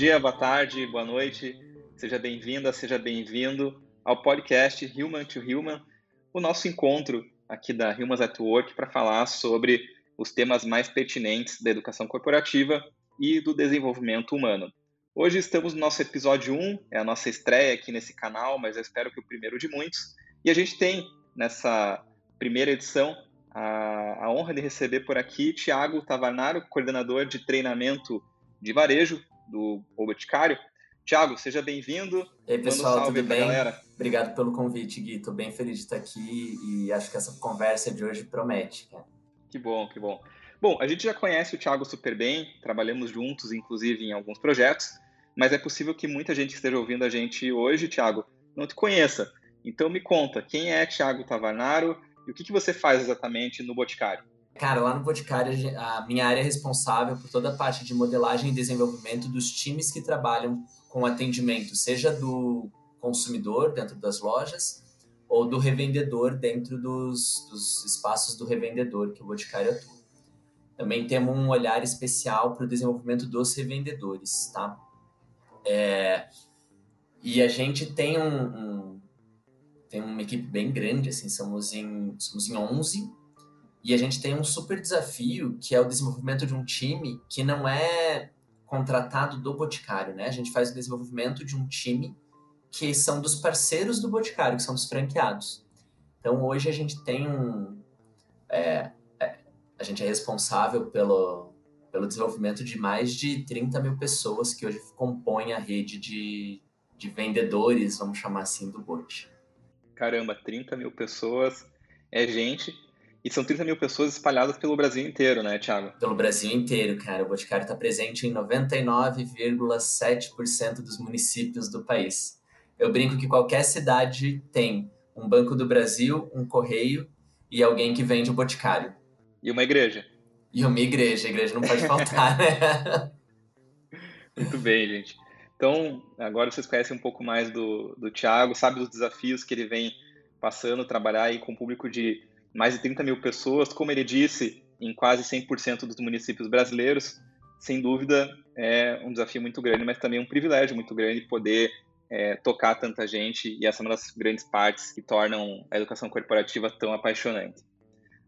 Dia, boa tarde, boa noite. Seja bem-vinda, seja bem-vindo ao podcast Human to Human, o nosso encontro aqui da Humans at Work para falar sobre os temas mais pertinentes da educação corporativa e do desenvolvimento humano. Hoje estamos no nosso episódio 1, é a nossa estreia aqui nesse canal, mas eu espero que o primeiro de muitos. E a gente tem nessa primeira edição a, a honra de receber por aqui Tiago Tavarnaro, coordenador de treinamento de varejo do O Boticário. Tiago, seja bem-vindo. Ei, pessoal, um tudo bem? Galera. Obrigado pelo convite, Gui. Estou bem feliz de estar aqui e acho que essa conversa de hoje promete. Cara. Que bom, que bom. Bom, a gente já conhece o Tiago super bem, trabalhamos juntos, inclusive, em alguns projetos, mas é possível que muita gente que esteja ouvindo a gente hoje, Tiago, não te conheça. Então me conta, quem é Tiago Tavarnaro e o que, que você faz exatamente no Boticário? Cara, lá no Boticário, a minha área é responsável por toda a parte de modelagem e desenvolvimento dos times que trabalham com atendimento, seja do consumidor dentro das lojas ou do revendedor dentro dos, dos espaços do revendedor que o Boticário atua. Também temos um olhar especial para o desenvolvimento dos revendedores, tá? É, e a gente tem um, um, tem uma equipe bem grande, assim, somos em, somos em 11, e a gente tem um super desafio, que é o desenvolvimento de um time que não é contratado do Boticário, né? A gente faz o desenvolvimento de um time que são dos parceiros do Boticário, que são dos franqueados. Então, hoje a gente tem um... É, é, a gente é responsável pelo, pelo desenvolvimento de mais de 30 mil pessoas que hoje compõem a rede de, de vendedores, vamos chamar assim, do Bot. Caramba, 30 mil pessoas é gente. E são 30 mil pessoas espalhadas pelo Brasil inteiro, né, Thiago? Pelo Brasil inteiro, cara. O Boticário está presente em 99,7% dos municípios do país. Eu brinco que qualquer cidade tem um Banco do Brasil, um correio e alguém que vende o Boticário. E uma igreja. E uma igreja. A igreja não pode faltar, né? Muito bem, gente. Então, agora vocês conhecem um pouco mais do, do Thiago, sabe dos desafios que ele vem passando, trabalhar aí com um público de mais de 30 mil pessoas, como ele disse, em quase 100% dos municípios brasileiros. Sem dúvida, é um desafio muito grande, mas também um privilégio muito grande poder é, tocar tanta gente, e essa é uma das grandes partes que tornam a educação corporativa tão apaixonante.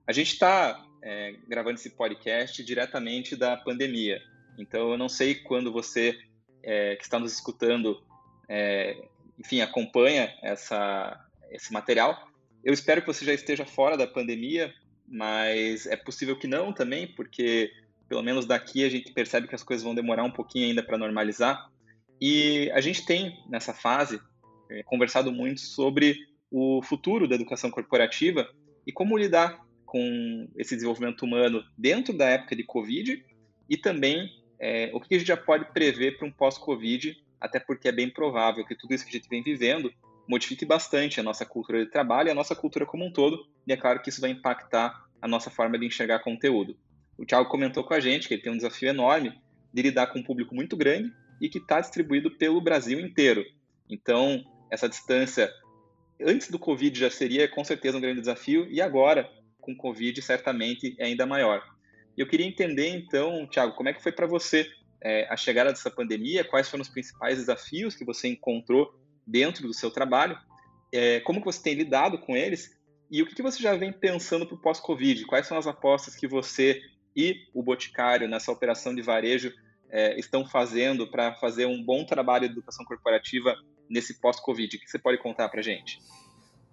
A gente está é, gravando esse podcast diretamente da pandemia, então eu não sei quando você é, que está nos escutando, é, enfim, acompanha essa, esse material. Eu espero que você já esteja fora da pandemia, mas é possível que não também, porque pelo menos daqui a gente percebe que as coisas vão demorar um pouquinho ainda para normalizar. E a gente tem, nessa fase, é, conversado muito sobre o futuro da educação corporativa e como lidar com esse desenvolvimento humano dentro da época de Covid e também é, o que a gente já pode prever para um pós-Covid, até porque é bem provável que tudo isso que a gente vem vivendo modifique bastante a nossa cultura de trabalho e a nossa cultura como um todo, e é claro que isso vai impactar a nossa forma de enxergar conteúdo. O Thiago comentou com a gente que ele tem um desafio enorme de lidar com um público muito grande e que está distribuído pelo Brasil inteiro. Então, essa distância antes do Covid já seria com certeza um grande desafio, e agora, com o Covid, certamente é ainda maior. Eu queria entender, então, Thiago, como é que foi para você é, a chegada dessa pandemia? Quais foram os principais desafios que você encontrou dentro do seu trabalho? É, como que você tem lidado com eles? E o que, que você já vem pensando para o pós-Covid? Quais são as apostas que você e o Boticário nessa operação de varejo é, estão fazendo para fazer um bom trabalho de educação corporativa nesse pós-Covid? O que você pode contar para a gente?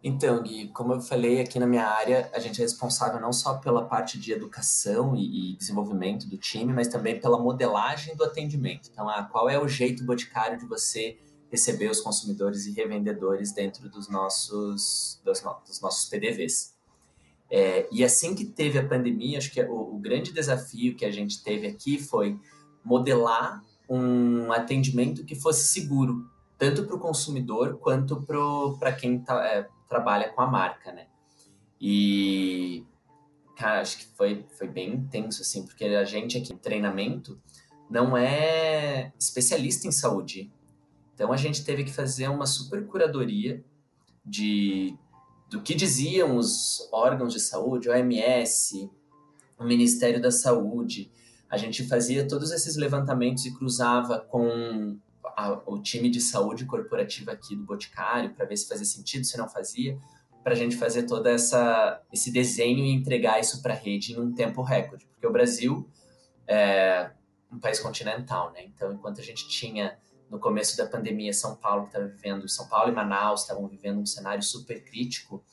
Então, Gui, como eu falei aqui na minha área, a gente é responsável não só pela parte de educação e, e desenvolvimento do time, mas também pela modelagem do atendimento. Então, ah, qual é o jeito boticário de você receber os consumidores e revendedores dentro dos nossos, dos, dos nossos PDVs? É, e assim que teve a pandemia, acho que o, o grande desafio que a gente teve aqui foi modelar um atendimento que fosse seguro, tanto para o consumidor quanto para quem está é, trabalha com a marca, né? E, cara, acho que foi, foi bem intenso, assim, porque a gente aqui em treinamento não é especialista em saúde. Então a gente teve que fazer uma super curadoria de do que diziam os órgãos de saúde, OMS, o Ministério da Saúde, a gente fazia todos esses levantamentos e cruzava com a, o time de saúde corporativa aqui do Boticário para ver se fazia sentido, se não fazia, para a gente fazer todo essa, esse desenho e entregar isso para a rede em um tempo recorde. Porque o Brasil é um país continental, né? Então, enquanto a gente tinha no começo da pandemia São Paulo estava vivendo, São Paulo e Manaus estavam vivendo um cenário super crítico,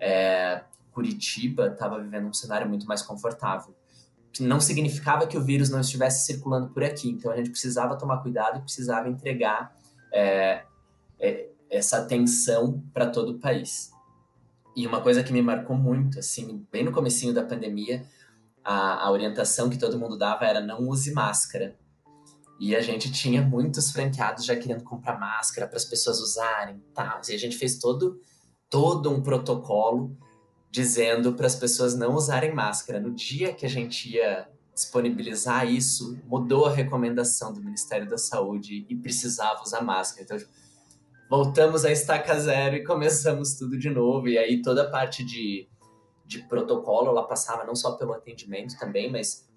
é, Curitiba estava vivendo um cenário muito mais confortável que não significava que o vírus não estivesse circulando por aqui. Então a gente precisava tomar cuidado e precisava entregar é, é, essa atenção para todo o país. E uma coisa que me marcou muito, assim, bem no comecinho da pandemia, a, a orientação que todo mundo dava era não use máscara. E a gente tinha muitos franqueados já querendo comprar máscara para as pessoas usarem, tal. E a gente fez todo todo um protocolo dizendo para as pessoas não usarem máscara. No dia que a gente ia disponibilizar isso, mudou a recomendação do Ministério da Saúde e precisava usar máscara. Então, voltamos a estaca zero e começamos tudo de novo. E aí toda a parte de, de protocolo, ela passava não só pelo atendimento também, mas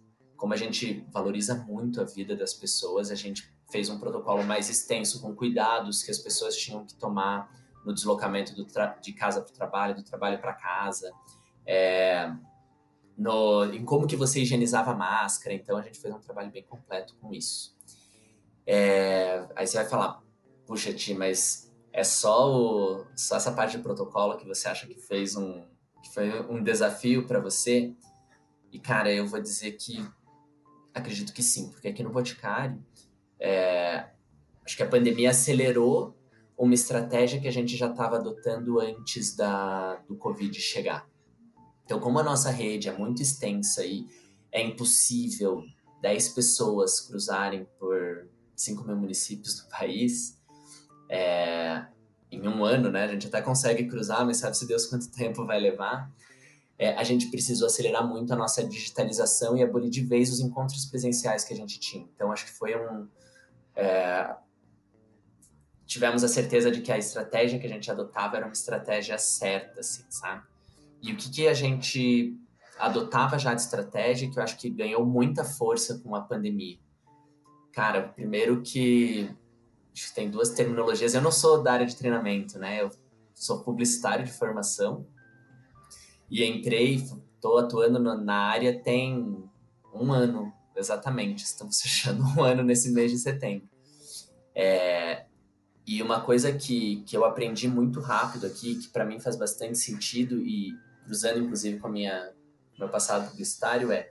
como a gente valoriza muito a vida das pessoas, a gente fez um protocolo mais extenso, com cuidados que as pessoas tinham que tomar no deslocamento de casa para o trabalho, do trabalho para casa, é, no, em como que você higienizava a máscara. Então a gente fez um trabalho bem completo com isso. É, aí você vai falar, puxa, Ti, mas é só, o, só essa parte de protocolo que você acha que fez um, que foi um desafio para você? E cara, eu vou dizer que acredito que sim, porque aqui no Boticário, é, acho que a pandemia acelerou uma estratégia que a gente já estava adotando antes da, do Covid chegar. Então, como a nossa rede é muito extensa e é impossível 10 pessoas cruzarem por 5 mil municípios do país, é, em um ano, né? A gente até consegue cruzar, mas sabe se Deus quanto tempo vai levar. É, a gente precisou acelerar muito a nossa digitalização e abolir de vez os encontros presenciais que a gente tinha. Então, acho que foi um. É, tivemos a certeza de que a estratégia que a gente adotava era uma estratégia certa, assim, sabe? E o que, que a gente adotava já de estratégia que eu acho que ganhou muita força com a pandemia? Cara, primeiro que tem duas terminologias. Eu não sou da área de treinamento, né? Eu sou publicitário de formação e entrei, estou atuando na área tem um ano, exatamente. Estamos fechando um ano nesse mês de setembro. É, e uma coisa que, que eu aprendi muito rápido aqui, que para mim faz bastante sentido e cruzando inclusive com a minha meu passado publicitário é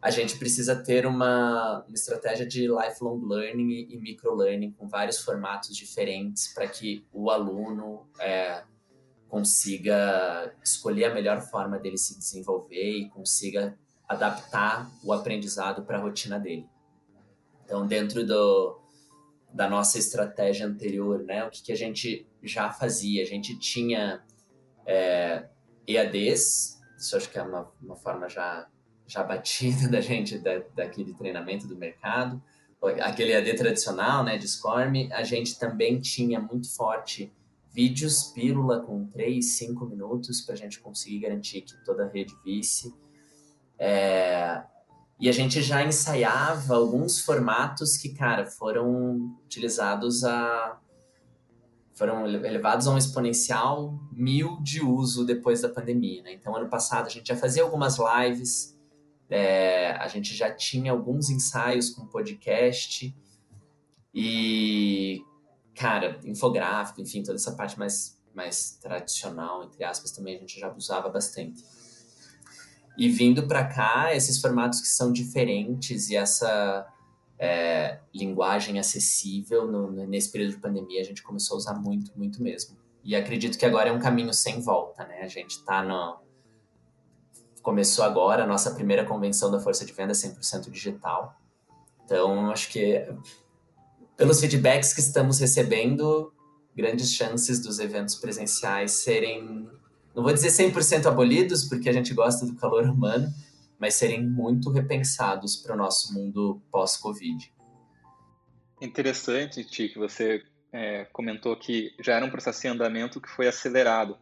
a gente precisa ter uma, uma estratégia de lifelong learning e, e microlearning com vários formatos diferentes para que o aluno é, consiga escolher a melhor forma dele se desenvolver e consiga adaptar o aprendizado para a rotina dele. Então, dentro do, da nossa estratégia anterior, né? O que, que a gente já fazia? A gente tinha é, EADs, isso acho que é uma, uma forma já, já batida da gente, da, daquele treinamento do mercado. Aquele EAD tradicional, né, de SCORM, a gente também tinha muito forte vídeos, pílula com 3, 5 minutos para a gente conseguir garantir que toda a rede visse. É, e a gente já ensaiava alguns formatos que, cara, foram utilizados a. foram elevados a um exponencial mil de uso depois da pandemia, né? Então, ano passado, a gente já fazia algumas lives, é, a gente já tinha alguns ensaios com podcast e, cara, infográfico, enfim, toda essa parte mais, mais tradicional, entre aspas, também a gente já usava bastante. E vindo para cá, esses formatos que são diferentes e essa é, linguagem acessível no, nesse período de pandemia, a gente começou a usar muito, muito mesmo. E acredito que agora é um caminho sem volta, né? A gente está no. Começou agora a nossa primeira convenção da Força de Venda 100% digital. Então, acho que pelos feedbacks que estamos recebendo, grandes chances dos eventos presenciais serem não vou dizer 100% abolidos, porque a gente gosta do calor humano, mas serem muito repensados para o nosso mundo pós-Covid. Interessante, Ti, que você é, comentou que já era um processo em andamento que foi acelerado.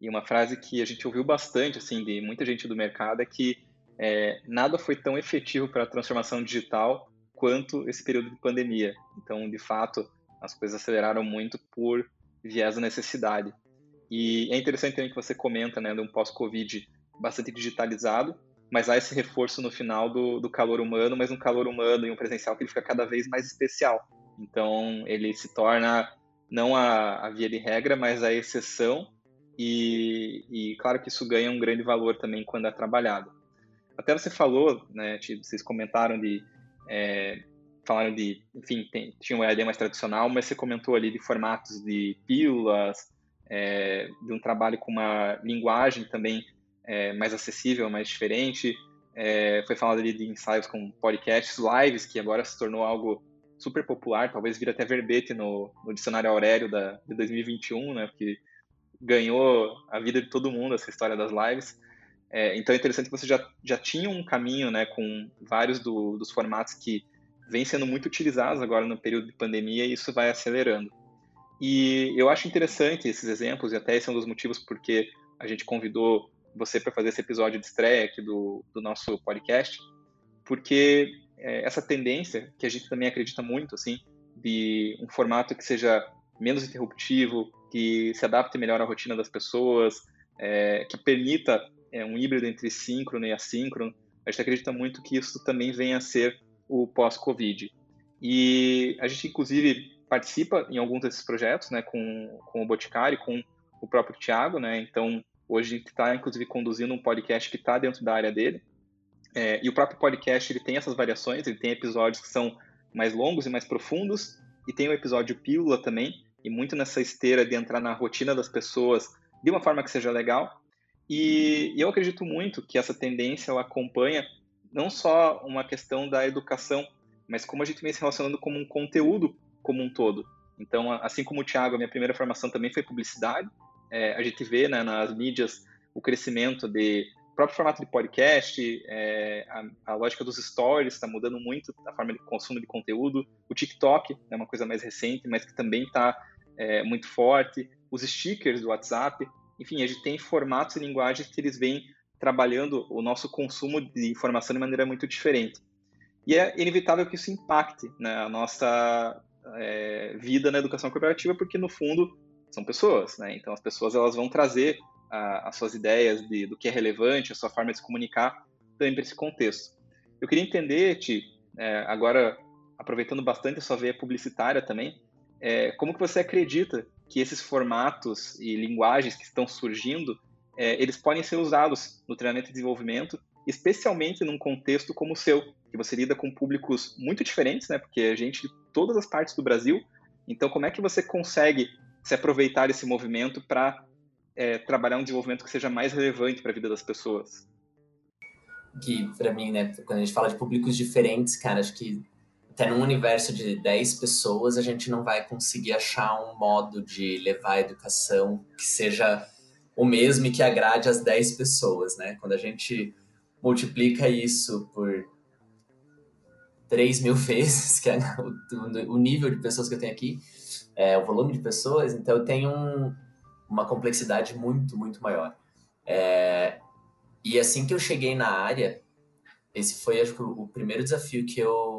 E uma frase que a gente ouviu bastante, assim, de muita gente do mercado é que é, nada foi tão efetivo para a transformação digital quanto esse período de pandemia. Então, de fato, as coisas aceleraram muito por viés da necessidade. E é interessante também que você comenta, né, de um pós-Covid bastante digitalizado, mas há esse reforço no final do, do calor humano, mas um calor humano e um presencial que ele fica cada vez mais especial. Então, ele se torna não a, a via de regra, mas a exceção, e, e claro que isso ganha um grande valor também quando é trabalhado. Até você falou, né, vocês comentaram de é, falaram de, enfim, tem, tinha uma ideia mais tradicional, mas você comentou ali de formatos de pílulas, é, de um trabalho com uma linguagem também é, mais acessível, mais diferente. É, foi falado ali de ensaios com podcasts, lives, que agora se tornou algo super popular, talvez vira até verbete no, no dicionário Aurélio da, de 2021, né, porque ganhou a vida de todo mundo essa história das lives. É, então é interessante que você já, já tinha um caminho né, com vários do, dos formatos que vêm sendo muito utilizados agora no período de pandemia e isso vai acelerando. E eu acho interessante esses exemplos, e até esse é um dos motivos porque a gente convidou você para fazer esse episódio de estreia aqui do, do nosso podcast, porque é, essa tendência, que a gente também acredita muito, assim, de um formato que seja menos interruptivo, que se adapte melhor à rotina das pessoas, é, que permita é, um híbrido entre síncrono e assíncrono, a gente acredita muito que isso também venha a ser o pós-Covid. E a gente, inclusive, participa em alguns desses projetos, né, com, com o Boticário, com o próprio Tiago, né, então hoje a gente está, inclusive, conduzindo um podcast que está dentro da área dele, é, e o próprio podcast, ele tem essas variações, ele tem episódios que são mais longos e mais profundos, e tem o episódio pílula também, e muito nessa esteira de entrar na rotina das pessoas de uma forma que seja legal, e eu acredito muito que essa tendência ela acompanha não só uma questão da educação, mas como a gente vem se relacionando como um conteúdo como um todo. Então, assim como o Thiago, a minha primeira formação também foi publicidade. É, a gente vê né, nas mídias o crescimento de próprio formato de podcast, é, a, a, lógica dos stories está mudando muito a forma de consumo de conteúdo. O TikTok é uma coisa mais recente, mas que também está é, muito forte. Os stickers do WhatsApp. Enfim, a gente tem formatos e linguagens que eles vêm trabalhando o nosso consumo de informação de maneira muito diferente. E é inevitável que isso impacte né, a nossa é, vida na educação corporativa, porque no fundo são pessoas, né? Então as pessoas elas vão trazer a, as suas ideias de, do que é relevante, a sua forma de se comunicar também para esse contexto. Eu queria entender, Ti, é, agora aproveitando bastante a sua veia publicitária também, é, como que você acredita que esses formatos e linguagens que estão surgindo, é, eles podem ser usados no treinamento e desenvolvimento, especialmente num contexto como o seu, que você lida com públicos muito diferentes, né? Porque a gente de todas as partes do Brasil. Então, como é que você consegue se aproveitar desse movimento para é, trabalhar um desenvolvimento que seja mais relevante para a vida das pessoas? Que, para mim, né, quando a gente fala de públicos diferentes, cara, acho que até num universo de 10 pessoas, a gente não vai conseguir achar um modo de levar a educação que seja o mesmo e que agrade as 10 pessoas, né? Quando a gente multiplica isso por 3 mil vezes, que é o, nível de pessoas que eu tenho aqui, é, o volume de pessoas, então eu tenho um, uma complexidade muito, muito maior. É, e assim que eu cheguei na área, esse foi acho o primeiro desafio que eu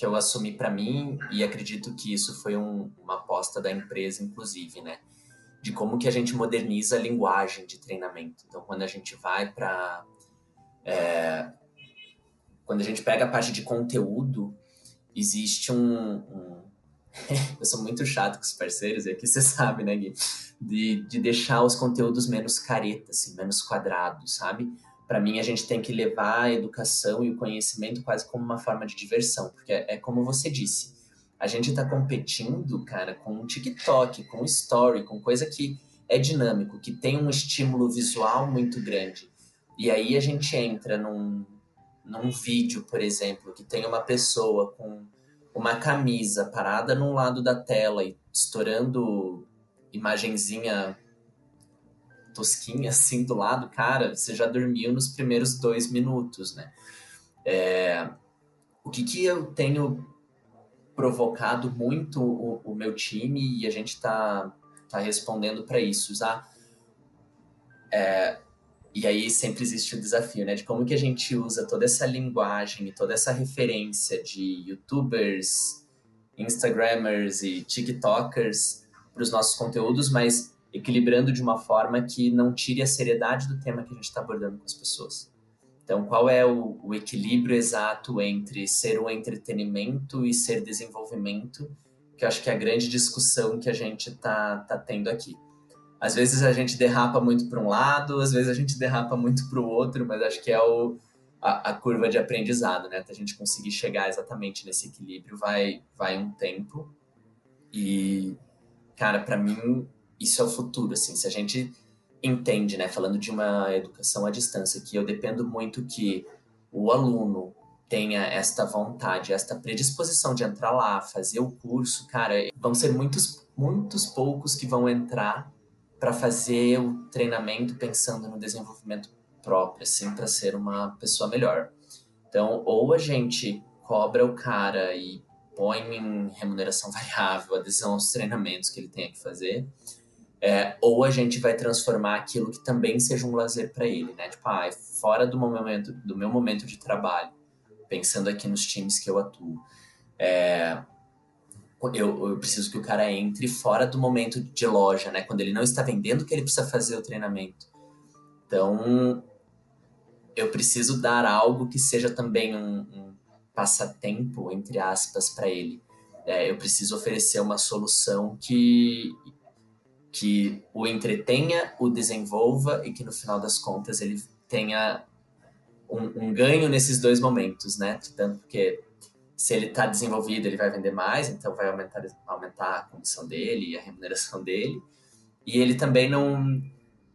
que eu assumi para mim e acredito que isso foi um, uma aposta da empresa, inclusive, né? De como que a gente moderniza a linguagem de treinamento. Então, quando a gente vai para é, quando a gente pega a parte de conteúdo, existe um, um eu sou muito chato com os parceiros, e aqui você sabe, né, Gui? De, de deixar os conteúdos menos caretas, assim, menos quadrados, sabe? Para mim a gente tem que levar a educação e o conhecimento quase como uma forma de diversão, porque é, como você disse, a gente está competindo, cara, com o TikTok, com o Story, com coisa que é dinâmico, que tem um estímulo visual muito grande. E aí a gente entra num, num vídeo, por exemplo, que tem uma pessoa com uma camisa parada num lado da tela e estourando imagenzinha tosquinha assim do lado, cara, você já dormiu nos primeiros dois minutos, né? É, o que, que eu tenho provocado muito o, o meu time e a gente está tá respondendo para isso, usar é, e aí sempre existe o desafio, né? De como que a gente usa toda essa linguagem e toda essa referência de youtubers, instagramers e tiktokers para os nossos conteúdos, mas equilibrando de uma forma que não tire a seriedade do tema que a gente está abordando com as pessoas. Então, qual é o, o, equilíbrio exato entre ser um entretenimento e ser desenvolvimento? Que eu acho que é a grande discussão que a gente está tá tendo aqui. Às vezes a gente derrapa muito para um lado, às vezes a gente derrapa muito para o outro, mas acho que é o, a, a, curva de aprendizado, né? Até a gente conseguir chegar exatamente nesse equilíbrio vai, vai um tempo. E, cara, para mim, isso é o futuro, assim. Se a gente entende, né, falando de uma educação à distância, que eu dependo muito que o aluno tenha esta vontade, esta predisposição de entrar lá, fazer o curso, cara, vão ser muitos, muitos poucos que vão entrar para fazer o treinamento pensando no desenvolvimento próprio, assim, para ser uma pessoa melhor. Então, ou a gente cobra o cara e põe em remuneração variável, adesão aos treinamentos que ele tenha que fazer, é, ou a gente vai transformar aquilo que também seja um lazer para ele, né? Tipo, ah, fora do momento do meu momento de trabalho, pensando aqui nos times que eu atuo, é, eu, eu, preciso que o cara entre fora do momento de loja, né? Quando ele não está vendendo, que ele precisa fazer o treinamento. Então, eu preciso dar algo que seja também um, um passatempo, entre aspas, para ele. É, eu preciso oferecer uma solução que que o entretenha, o desenvolva e que no final das contas ele tenha um, um ganho nesses dois momentos, né? Tanto porque se ele está desenvolvido, ele vai vender mais, então vai aumentar, aumentar a comissão dele e a remuneração dele. E ele também não,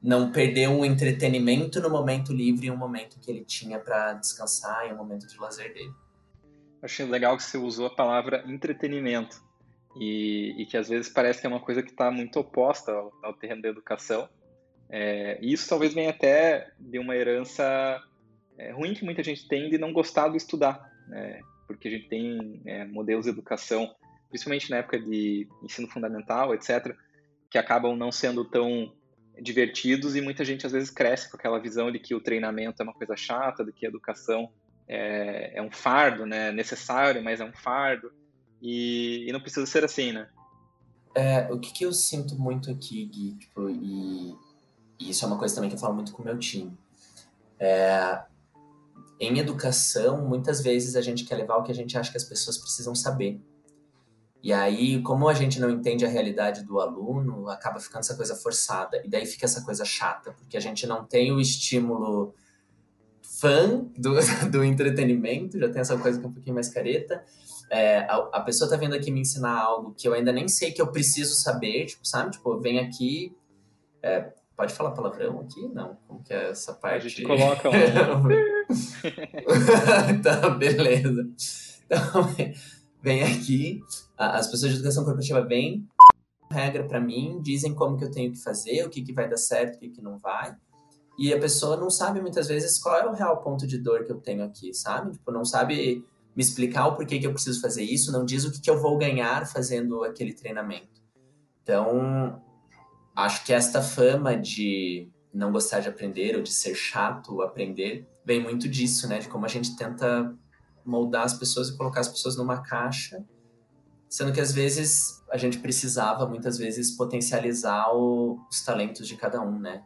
não perdeu um entretenimento no momento livre, um momento que ele tinha para descansar e um momento de lazer dele. Achei legal que você usou a palavra entretenimento e, e, que às vezes parece que é uma coisa que está muito oposta ao, ao, terreno da educação. É, e isso talvez venha até de uma herança é, ruim que muita gente tem de não gostar do estudar, né? porque a gente tem é, modelos de educação, principalmente na época de ensino fundamental, etc., que acabam não sendo tão divertidos e muita gente às vezes cresce com aquela visão de que o treinamento é uma coisa chata, de que a educação é, é um fardo, né? necessário, mas é um fardo. E, e não precisa ser assim, né? É, o que, que eu sinto muito aqui, Gui, tipo, e, e, isso é uma coisa também que eu falo muito com o meu time. É, em educação, muitas vezes a gente quer levar o que a gente acha que as pessoas precisam saber. E aí, como a gente não entende a realidade do aluno, acaba ficando essa coisa forçada. E daí fica essa coisa chata, porque a gente não tem o estímulo fã do, do entretenimento, já tem essa coisa que é um pouquinho mais careta, é, a, a, pessoa tá vindo aqui me ensinar algo que eu ainda nem sei que eu preciso saber, tipo, sabe? Tipo, vem aqui. É, pode falar palavrão aqui? Não. Como que é essa parte? A gente coloca um. tá, beleza. Então, vem aqui, as pessoas de educação corporativa vêm, regra para mim, dizem como que eu tenho que fazer, o que, que vai dar certo, o que, que não vai. E a pessoa não sabe muitas vezes qual é o real ponto de dor que eu tenho aqui, sabe? Tipo, não sabe me explicar o porquê que eu preciso fazer isso, não diz o que, que eu vou ganhar fazendo aquele treinamento. Então, acho que esta fama de não gostar de aprender ou de ser chato aprender vem muito disso, né? De como a gente tenta moldar as pessoas e colocar as pessoas numa caixa, sendo que às vezes a gente precisava, muitas vezes, potencializar o, os talentos de cada um, né?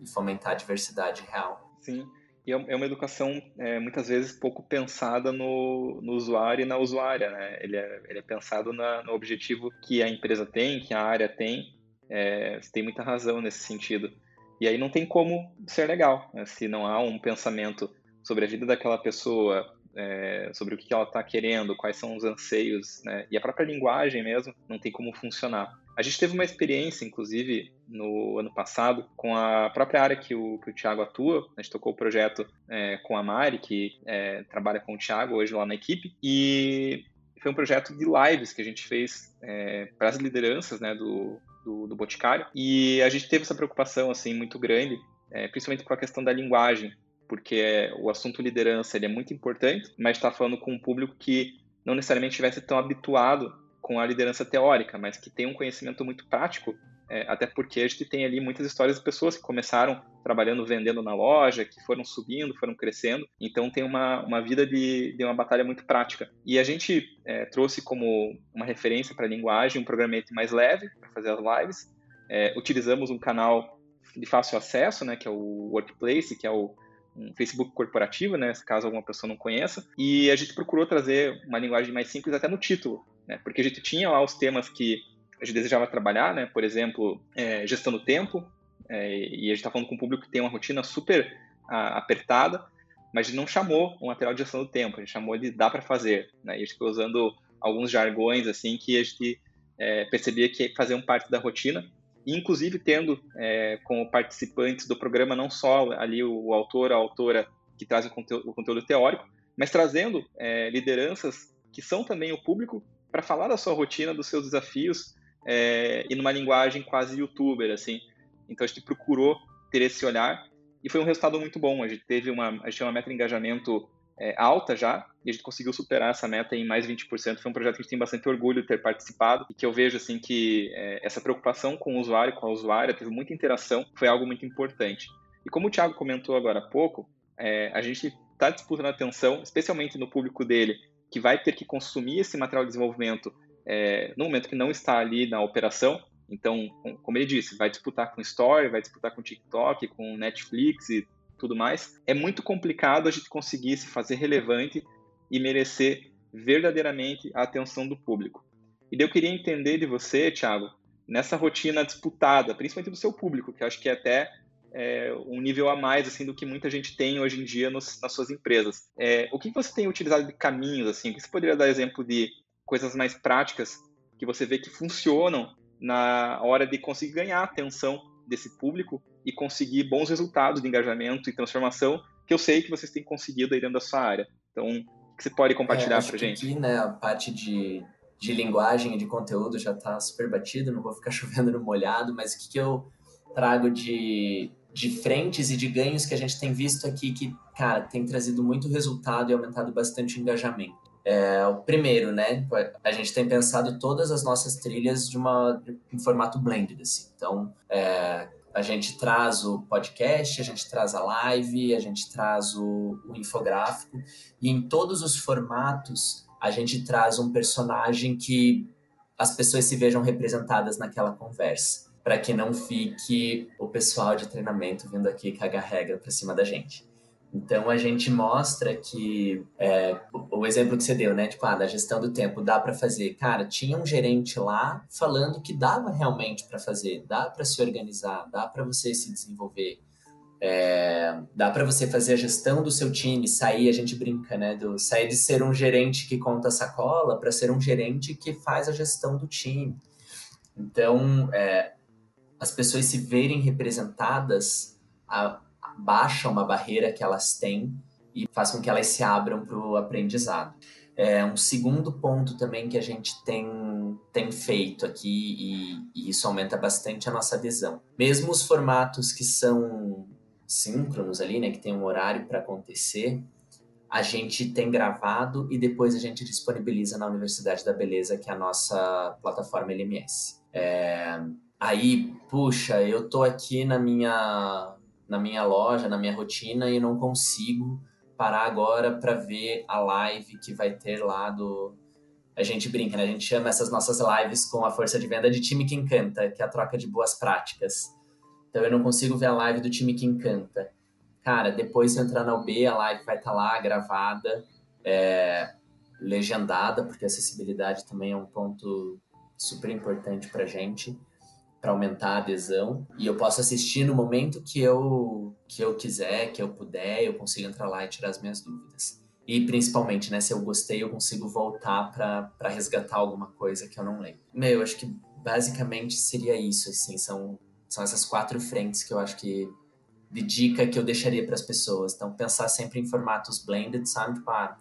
E fomentar a diversidade real. Sim. E é, é uma educação, é, muitas vezes, pouco pensada no, no, usuário e na usuária, né? Ele é, ele é pensado na, no objetivo que a empresa tem, que a área tem. É, você tem muita razão nesse sentido. E aí não tem como ser legal, né? se não há um pensamento sobre a vida daquela pessoa, é, sobre o que ela está querendo, quais são os anseios, né? E a própria linguagem mesmo não tem como funcionar. A gente teve uma experiência, inclusive, no ano passado, com a própria área que o, que o Thiago atua. A gente tocou o projeto é, com a Mari, que é, trabalha com o Thiago hoje lá na equipe, e foi um projeto de lives que a gente fez é, para as lideranças né, do, do, do, Boticário. E a gente teve essa preocupação assim muito grande, é, principalmente com a questão da linguagem, porque o assunto liderança ele é muito importante, mas está falando com um público que não necessariamente estivesse tão habituado com a liderança teórica, mas que tem um conhecimento muito prático é, até porque a gente tem ali muitas histórias de pessoas que começaram trabalhando, vendendo na loja, que foram subindo, foram crescendo. Então tem uma, uma vida de, de uma batalha muito prática. E a gente é, trouxe como uma referência para a linguagem um programa mais leve para fazer as lives. É, utilizamos um canal de fácil acesso, né, que é o Workplace, que é o um Facebook corporativo, né, caso alguma pessoa não conheça, e a gente procurou trazer uma linguagem mais simples até no título, né, porque a gente tinha lá os temas que a gente desejava trabalhar, né, por exemplo, é, gestão do tempo, é, e a gente está falando com um público que tem uma rotina super a, apertada, mas a gente não chamou o material de gestão do tempo, a gente chamou de dá para fazer, né, e a gente foi usando alguns jargões assim que a gente é, percebia que faziam parte da rotina, inclusive tendo é, como participantes do programa não só ali o, o autor, a autora que traz o conteúdo, o conteúdo teórico, mas trazendo é, lideranças que são também o público para falar da sua rotina, dos seus desafios é, e numa linguagem quase youtuber, assim. Então a gente procurou ter esse olhar e foi um resultado muito bom. A gente teve uma, a gente tinha uma meta de engajamento é, alta já, e a gente conseguiu superar essa meta em mais 20%. Foi um projeto que a gente tem bastante orgulho de ter participado e que eu vejo assim que é, essa preocupação com o usuário, com a usuária, teve muita interação, foi algo muito importante. E como o Thiago comentou agora há pouco, é, a gente está disputando atenção, especialmente no público dele, que vai ter que consumir esse material de desenvolvimento é, no momento que não está ali na operação. Então, como ele disse, vai disputar com Story, vai disputar com TikTok, com Netflix e tudo mais, é muito complicado a gente conseguir se fazer relevante e merecer verdadeiramente a atenção do público. E eu queria entender de você, Thiago, nessa rotina disputada, principalmente do seu público, que eu acho que é até é, um nível a mais assim do que muita gente tem hoje em dia nos, nas suas empresas. É, o que você tem utilizado de caminhos assim? Que você poderia dar exemplo de coisas mais práticas que você vê que funcionam na hora de conseguir ganhar a atenção desse público e conseguir bons resultados de engajamento e transformação que eu sei que vocês têm conseguido aí dentro da sua área. Então, que você pode compartilhar é, para gente? Aqui, né, a parte de, de linguagem e de conteúdo já está super batida, não vou ficar chovendo no molhado, mas o que, que eu trago de, de frentes e de ganhos que a gente tem visto aqui que, cara, tem trazido muito resultado e aumentado bastante o engajamento. É, o primeiro, né? A gente tem pensado todas as nossas trilhas de uma em formato blended, assim. Então, é, a gente traz o podcast, a gente traz a live, a gente traz o, o infográfico, e em todos os formatos a gente traz um personagem que as pessoas se vejam representadas naquela conversa, para que não fique o pessoal de treinamento vindo aqui cagar regra para cima da gente. Então a gente mostra que é, o, exemplo que você deu, né? Tipo, ah, da gestão do tempo dá para fazer. Cara, tinha um gerente lá falando que dava realmente para fazer, dá para se organizar, dá para você se desenvolver. É, dá para você fazer a gestão do seu time, sair, a gente brinca, né? Do, sair de ser um gerente que conta sacola para ser um gerente que faz a gestão do time. Então, é, as pessoas se verem representadas, a, baixa uma barreira que elas têm e faz com que elas se abram para o aprendizado. É um segundo ponto também que a gente tem, tem feito aqui, e, e, isso aumenta bastante a nossa adesão. Mesmo os formatos que são síncronos ali, né, que tem um horário para acontecer, a gente tem gravado e depois a gente disponibiliza na Universidade da Beleza, que é a nossa plataforma LMS. É, aí, puxa, eu tô aqui na minha na minha loja, na minha rotina e não consigo parar agora para ver a live que vai ter lá do. A gente brinca, né? A gente chama essas nossas lives com a força de venda de time que encanta, que é a troca de boas práticas. Então eu não consigo ver a live do time que encanta. Cara, depois se eu entrar na UB, a live vai estar tá lá gravada, é, legendada, porque acessibilidade também é um ponto super importante pra gente para aumentar a adesão e eu posso assistir no momento que eu que eu quiser, que eu puder, eu consigo entrar lá e tirar as minhas dúvidas. E principalmente, né, se eu gostei, eu consigo voltar para resgatar alguma coisa que eu não lembro. Meu, eu acho que basicamente seria isso, assim, são são essas quatro frentes que eu acho que de dica que eu deixaria para as pessoas. Então, pensar sempre em formatos blended, sabe? Tipo, ah,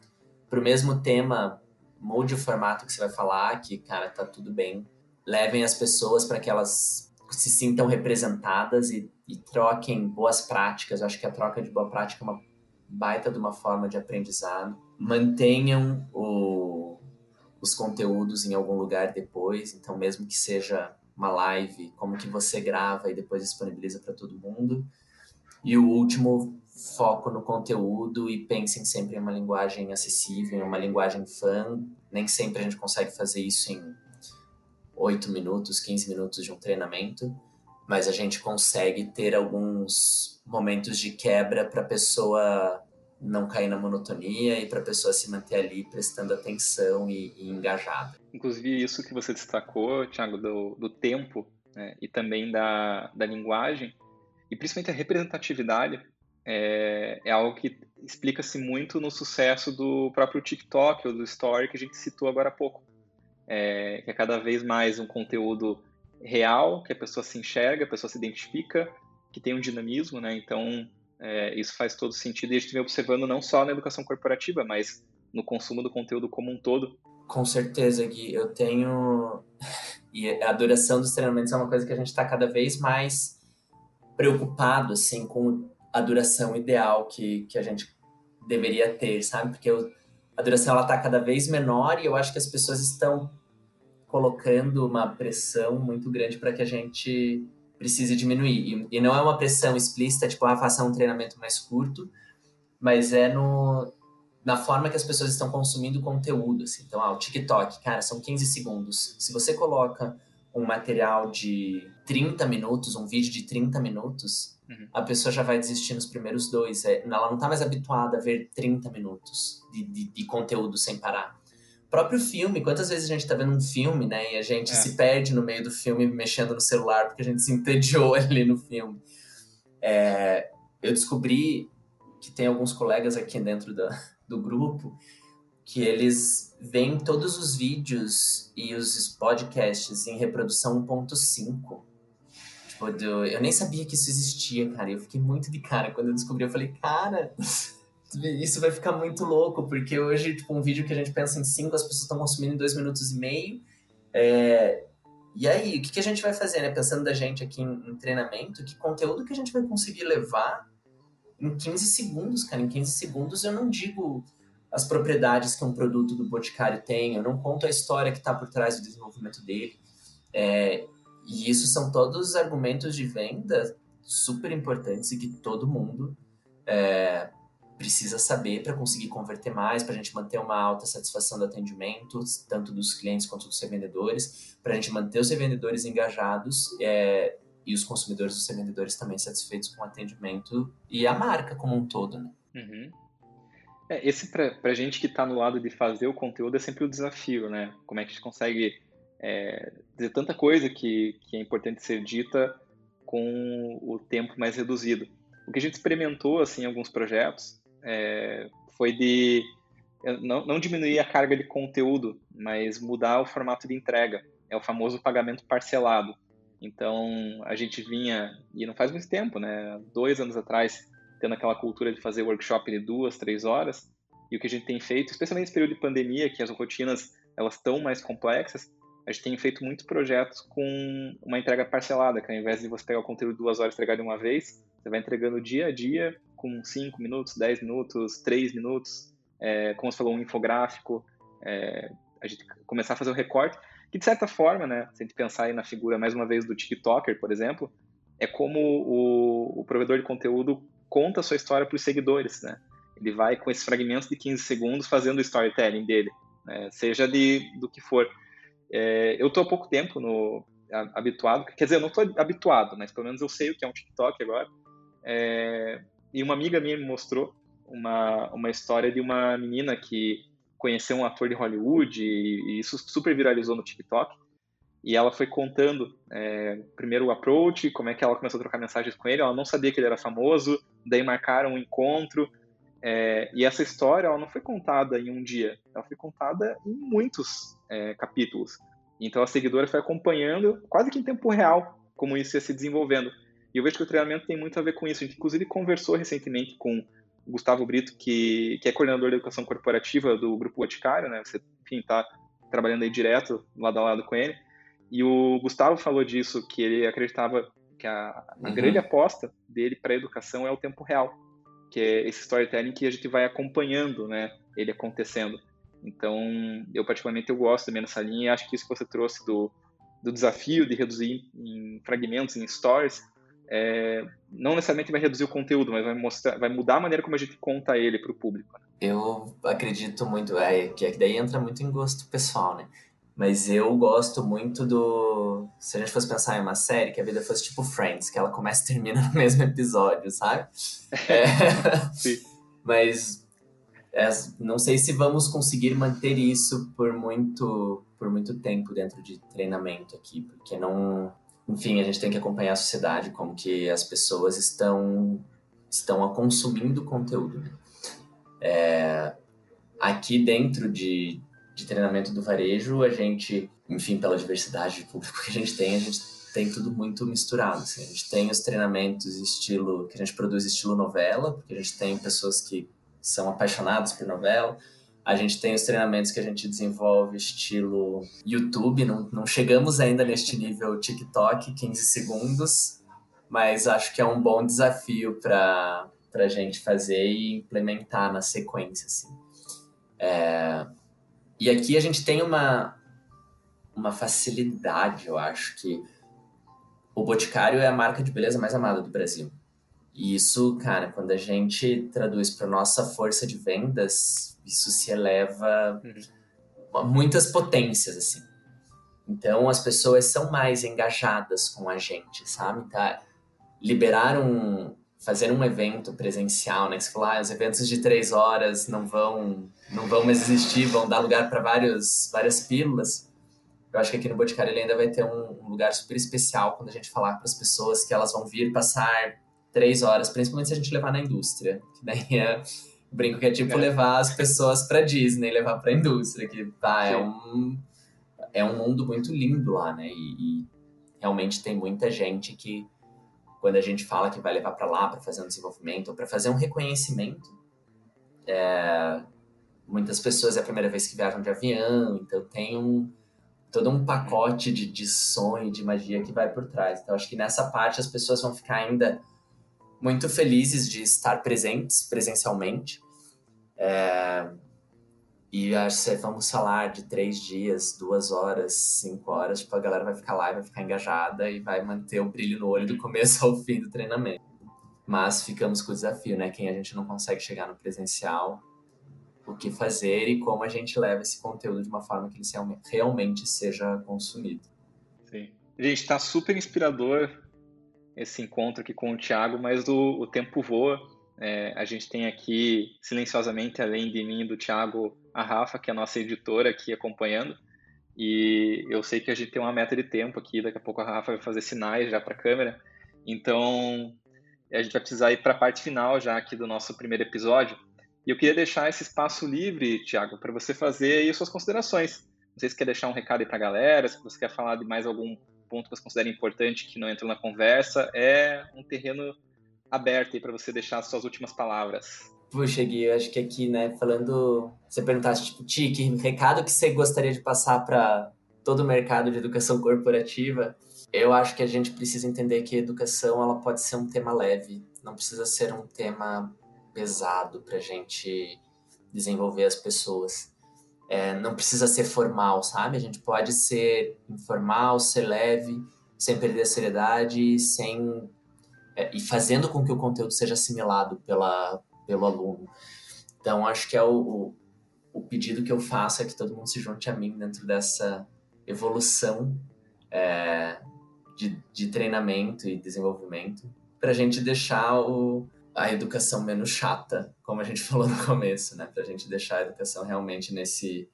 para o mesmo tema, mude o formato que você vai falar, que, cara, tá tudo bem levem as pessoas para que elas se sintam representadas e, e, troquem boas práticas. Eu acho que a troca de boa prática é uma baita de uma forma de aprendizado. Mantenham o, os conteúdos em algum lugar depois, então mesmo que seja uma live, como que você grava e depois disponibiliza para todo mundo. E o último, foco no conteúdo e pensem sempre em uma linguagem acessível, em uma linguagem fã. Nem sempre a gente consegue fazer isso em 8 minutos, 15 minutos de um treinamento, mas a gente consegue ter alguns momentos de quebra para a pessoa não cair na monotonia e para a pessoa se manter ali prestando atenção e, e, engajada. Inclusive, isso que você destacou, Thiago, do, do tempo né, e também da, da linguagem, e principalmente a representatividade, é, é algo que explica-se muito no sucesso do próprio TikTok ou do Story que a gente citou agora há pouco. É, que é cada vez mais um conteúdo real, que a pessoa se enxerga, a pessoa se identifica, que tem um dinamismo, né? Então, é, isso faz todo sentido e a gente vem observando não só na educação corporativa, mas no consumo do conteúdo como um todo. Com certeza, Gui. Eu tenho. E a duração dos treinamentos é uma coisa que a gente está cada vez mais preocupado, assim, com a duração ideal que, que a gente deveria ter, sabe? Porque eu, a duração ela está cada vez menor e eu acho que as pessoas estão colocando uma pressão muito grande para que a gente precise diminuir. E, e, não é uma pressão explícita, tipo, ah, faça um treinamento mais curto, mas é no, na forma que as pessoas estão consumindo conteúdo. Assim. Então, ah, o TikTok, cara, são 15 segundos. Se você coloca um material de 30 minutos, um vídeo de 30 minutos, uhum. a pessoa já vai desistir nos primeiros dois. É, ela não está mais habituada a ver 30 minutos de, de, de conteúdo sem parar próprio filme, quantas vezes a gente tá vendo um filme, né, e a gente é. se perde no meio do filme mexendo no celular porque a gente se entediou ali no filme. É, eu descobri que tem alguns colegas aqui dentro da, do grupo que eles veem todos os vídeos e os podcasts em reprodução 1.5. Tipo, eu nem sabia que isso existia, cara. Eu fiquei muito de cara quando eu descobri. Eu falei, cara, isso vai ficar muito louco, porque hoje, tipo, um vídeo que a gente pensa em cinco, as pessoas estão consumindo em dois minutos e meio. É... E aí, o que, que a gente vai fazer, né? Pensando da gente aqui em, em, treinamento, que conteúdo que a gente vai conseguir levar em 15 segundos, cara? Em 15 segundos eu não digo as propriedades que um produto do Boticário tem, eu não conto a história que está por trás do desenvolvimento dele. É... E isso são todos argumentos de venda super importantes e que todo mundo é, precisa saber para conseguir converter mais, para a gente manter uma alta satisfação do atendimento, tanto dos clientes quanto dos revendedores, para a gente manter os revendedores engajados é, e os consumidores dos revendedores também satisfeitos com o atendimento e a marca como um todo, né? Uhum. É, esse para a gente que está no lado de fazer o conteúdo é sempre o desafio, né? Como é que a gente consegue é, dizer tanta coisa que, que é importante ser dita com o tempo mais reduzido. O que a gente experimentou assim em alguns projetos é, foi de não, não, diminuir a carga de conteúdo, mas mudar o formato de entrega. É o famoso pagamento parcelado. Então, a gente vinha, e não faz muito tempo, né? Dois anos atrás, tendo aquela cultura de fazer workshop de duas, três horas. E o que a gente tem feito, especialmente nesse período de pandemia, que as rotinas elas estão mais complexas, a gente tem feito muitos projetos com uma entrega parcelada, que ao invés de você pegar o conteúdo duas horas e entregar de uma vez, você vai entregando dia a dia, com 5 minutos, 10 minutos, 3 minutos, é, como você falou, um infográfico, é, a gente começar a fazer o recorte, que de certa forma, né, se a gente pensar aí na figura, mais uma vez, do TikToker, por exemplo, é como o, o provedor de conteúdo conta a sua história para os seguidores, né? Ele vai com esses fragmentos de 15 segundos fazendo o storytelling dele, né? seja de, do que for. É, eu estou há pouco tempo no, habituado, quer dizer, eu não estou habituado, mas pelo menos eu sei o que é um TikTok agora. É, e uma amiga minha me mostrou uma, uma história de uma menina que conheceu um ator de Hollywood e, e isso super viralizou no TikTok. E ela foi contando é, primeiro o approach, como é que ela começou a trocar mensagens com ele. Ela não sabia que ele era famoso, daí marcaram um encontro. É, e essa história ela não foi contada em um dia, ela foi contada em muitos é, capítulos. Então a seguidora foi acompanhando, quase que em tempo real, como isso ia se desenvolvendo. E eu vejo que o treinamento tem muito a ver com isso. A gente, inclusive, conversou recentemente com o Gustavo Brito, que, que é coordenador da educação corporativa do Grupo Boticário, né? Você, enfim, está trabalhando aí direto, lado a lado com ele. E o Gustavo falou disso, que ele acreditava que a, a uhum. grande aposta dele para a educação é o tempo real, que é esse storytelling que a gente vai acompanhando, né, ele acontecendo. Então, eu particularmente eu gosto também nessa linha e acho que isso que você trouxe do do desafio de reduzir em fragmentos, em stories, é, não necessariamente vai reduzir o conteúdo, mas vai mostrar, vai mudar a maneira como a gente conta ele para o público. Né? Eu acredito muito, é, que daí entra muito em gosto pessoal, né? Mas eu gosto muito do. Se a gente fosse pensar em uma série, que a vida fosse tipo Friends, que ela começa e termina no mesmo episódio, sabe? É... Sim. Mas é, não sei se vamos conseguir manter isso por muito, por muito tempo dentro de treinamento aqui, porque não. Enfim, a gente tem que acompanhar a sociedade, como que as pessoas estão, estão a consumindo conteúdo. Né? É, aqui dentro de, de treinamento do varejo, a gente, enfim, pela diversidade de público que a gente tem, a gente tem tudo muito misturado. Assim. A gente tem os treinamentos estilo que a gente produz estilo novela, porque a gente tem pessoas que são apaixonadas por novela. A gente tem os treinamentos que a gente desenvolve estilo YouTube, não, não chegamos ainda neste nível TikTok, 15 segundos, mas acho que é um bom desafio para a gente fazer e implementar na sequência. Assim. É... E aqui a gente tem uma, uma facilidade, eu acho, que o Boticário é a marca de beleza mais amada do Brasil. E isso, cara, quando a gente traduz para nossa força de vendas, isso se eleva uhum. a muitas potências, assim. Então, as pessoas são mais engajadas com a gente, sabe? Tá? Liberar um... Fazer um evento presencial, né? Você falou, ah, os eventos de três horas não vão, não vão mais existir, vão dar lugar para várias pílulas. Eu acho que aqui no Boticário ele ainda vai ter um, um lugar super especial quando a gente falar para as pessoas que elas vão vir passar três horas, principalmente se a gente levar na indústria. Que daí é, brinco que é tipo é. levar as pessoas para Disney, levar para a indústria, que tá, é um, é um mundo muito lindo lá, né? E, e, realmente tem muita gente que, quando a gente fala que vai levar para lá para fazer um desenvolvimento ou para fazer um reconhecimento, é, muitas pessoas é a primeira vez que viajam de avião, então tem um todo um pacote de, de sonho, de magia que vai por trás. Então, acho que nessa parte as pessoas vão ficar ainda muito felizes de estar presentes presencialmente. É, e acho que vamos falar de três dias, duas horas, cinco horas, tipo, a galera vai ficar lá vai ficar engajada e vai manter o brilho no olho do começo ao fim do treinamento. Mas ficamos com o desafio, né? Quem a gente não consegue chegar no presencial, o que fazer e como a gente leva esse conteúdo de uma forma que ele realmente seja consumido. Sim. Gente, está super inspirador esse encontro aqui com o Thiago, mas o, o tempo voa. É, a gente tem aqui, silenciosamente, além de mim e do Thiago, a Rafa, que é a nossa editora aqui acompanhando. E eu sei que a gente tem uma meta de tempo aqui, daqui a pouco a Rafa vai fazer sinais já para a câmera. Então, a gente vai precisar ir para a parte final já aqui do nosso primeiro episódio. E eu queria deixar esse espaço livre, Thiago, para você fazer aí suas considerações. Não sei se quer deixar um recado aí para a galera, se você quer falar de mais algum ponto que você considera importante que não entrou na conversa, é um terreno aberto aí para você deixar as suas últimas palavras. Puxa, Gui, eu acho que aqui, né, falando, você perguntasse, tipo, Ti, que recado que você gostaria de passar para todo o mercado de educação corporativa? Eu acho que a gente precisa entender que educação ela pode ser um tema leve, não precisa ser um tema pesado para a gente desenvolver as pessoas. É, não precisa ser formal, sabe? A gente pode ser informal, ser leve, sem perder a seriedade, sem é, e fazendo com que o conteúdo seja assimilado pela, pelo aluno. Então, acho que é o, o, o pedido que eu faço é que todo mundo se junte a mim dentro dessa evolução é, de, de treinamento e desenvolvimento para a gente deixar o, a educação menos chata, como a gente falou no começo, né? Para a gente deixar a educação realmente nesse,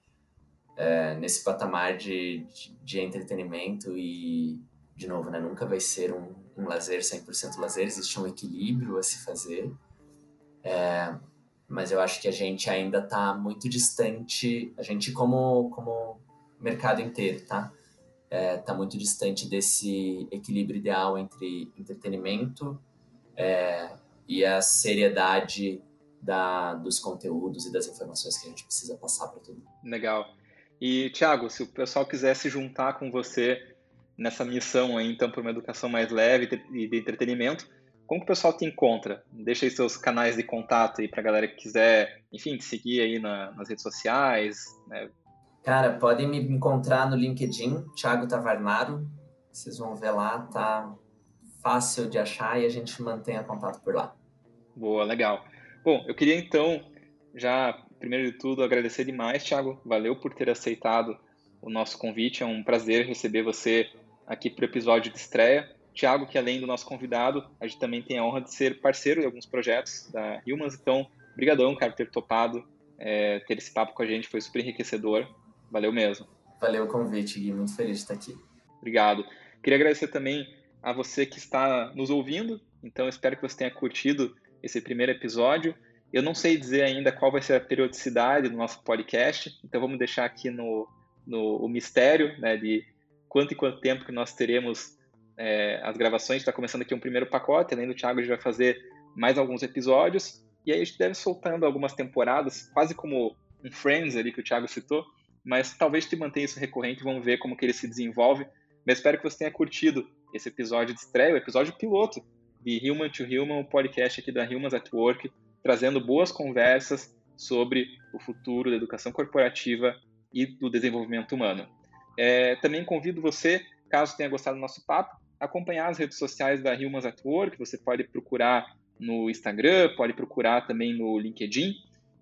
é, nesse patamar de, de, de, entretenimento e, de novo, né? Nunca vai ser um, um lazer 100% lazer, existe um equilíbrio a se fazer. É, mas eu acho que a gente ainda está muito distante, a gente como, como mercado inteiro, tá? Está é, muito distante desse equilíbrio ideal entre entretenimento, é, e a seriedade da, dos conteúdos e das informações que a gente precisa passar para todo mundo. Legal. E, Tiago, se o pessoal quiser se juntar com você nessa missão aí, então, para uma educação mais leve e de entretenimento, como que o pessoal te encontra? Deixa aí seus canais de contato aí para a galera que quiser, enfim, te seguir aí na, nas redes sociais, né? Cara, podem me encontrar no LinkedIn, Thiago Tavarnaro. Vocês vão ver lá, tá fácil de achar e a gente mantém contato por lá. Boa, legal. Bom, eu queria então já, primeiro de tudo, agradecer demais, Thiago. Valeu por ter aceitado o nosso convite. É um prazer receber você aqui para o episódio de estreia. Thiago, que além do nosso convidado, a gente também tem a honra de ser parceiro de alguns projetos da Humans. Então, brigadão, cara, por ter topado, é, ter esse papo com a gente. Foi super enriquecedor. Valeu mesmo. Valeu o convite, Gui. Muito feliz de estar aqui. Obrigado. Queria agradecer também a você que está nos ouvindo. Então, espero que você tenha curtido esse primeiro episódio. Eu não sei dizer ainda qual vai ser a periodicidade do nosso podcast, então vamos deixar aqui no, no o mistério né, de quanto e quanto tempo que nós teremos é, as gravações. Está começando aqui um primeiro pacote, além do Thiago, a gente vai fazer mais alguns episódios, e aí a gente deve soltando algumas temporadas, quase como um Friends ali que o Thiago citou, mas talvez te mantenha isso recorrente, vamos ver como que ele se desenvolve. Mas espero que você tenha curtido esse episódio de estreia, o episódio piloto de Human to Human, o podcast aqui da Humans at Work, trazendo boas conversas sobre o futuro da educação corporativa e do desenvolvimento humano. É, também convido você, caso tenha gostado do nosso papo, acompanhar as redes sociais da Humans at Work, você pode procurar no Instagram, pode procurar também no LinkedIn,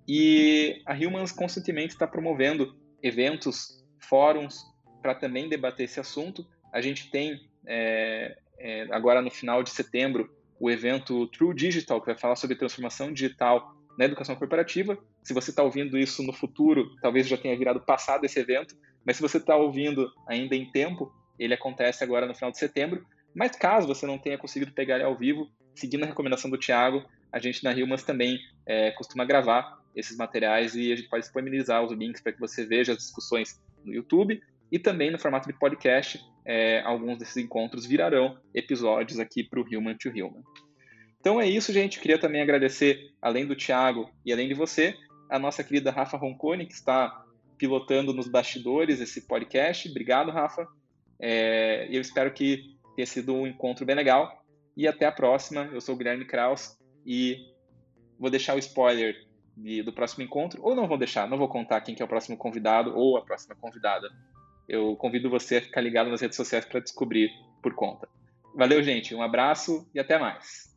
e a Humans constantemente está promovendo eventos, fóruns, para também debater esse assunto. A gente tem é, é, agora no final de setembro, o evento True Digital, que vai falar sobre transformação digital na educação corporativa. Se você está ouvindo isso no futuro, talvez já tenha virado passado esse evento, mas se você está ouvindo ainda em tempo, ele acontece agora no final de setembro. Mas caso você não tenha conseguido pegar ele ao vivo, seguindo a recomendação do Thiago, a gente na Hilmas também é, costuma gravar esses materiais e a gente pode disponibilizar os links para que você veja as discussões no YouTube e também no formato de podcast é, alguns desses encontros virarão episódios aqui para o Human to Human. Então é isso, gente. Queria também agradecer, além do Thiago e além de você, a nossa querida Rafa Roncone, que está pilotando nos bastidores esse podcast. Obrigado, Rafa. É, eu espero que tenha sido um encontro bem legal. E até a próxima. Eu sou o Guilherme Kraus e vou deixar o spoiler de, do próximo encontro, ou não vou deixar, não vou contar quem que é o próximo convidado ou a próxima convidada eu convido você a ficar ligado nas redes sociais para descobrir por conta. Valeu, gente. Um abraço e até mais.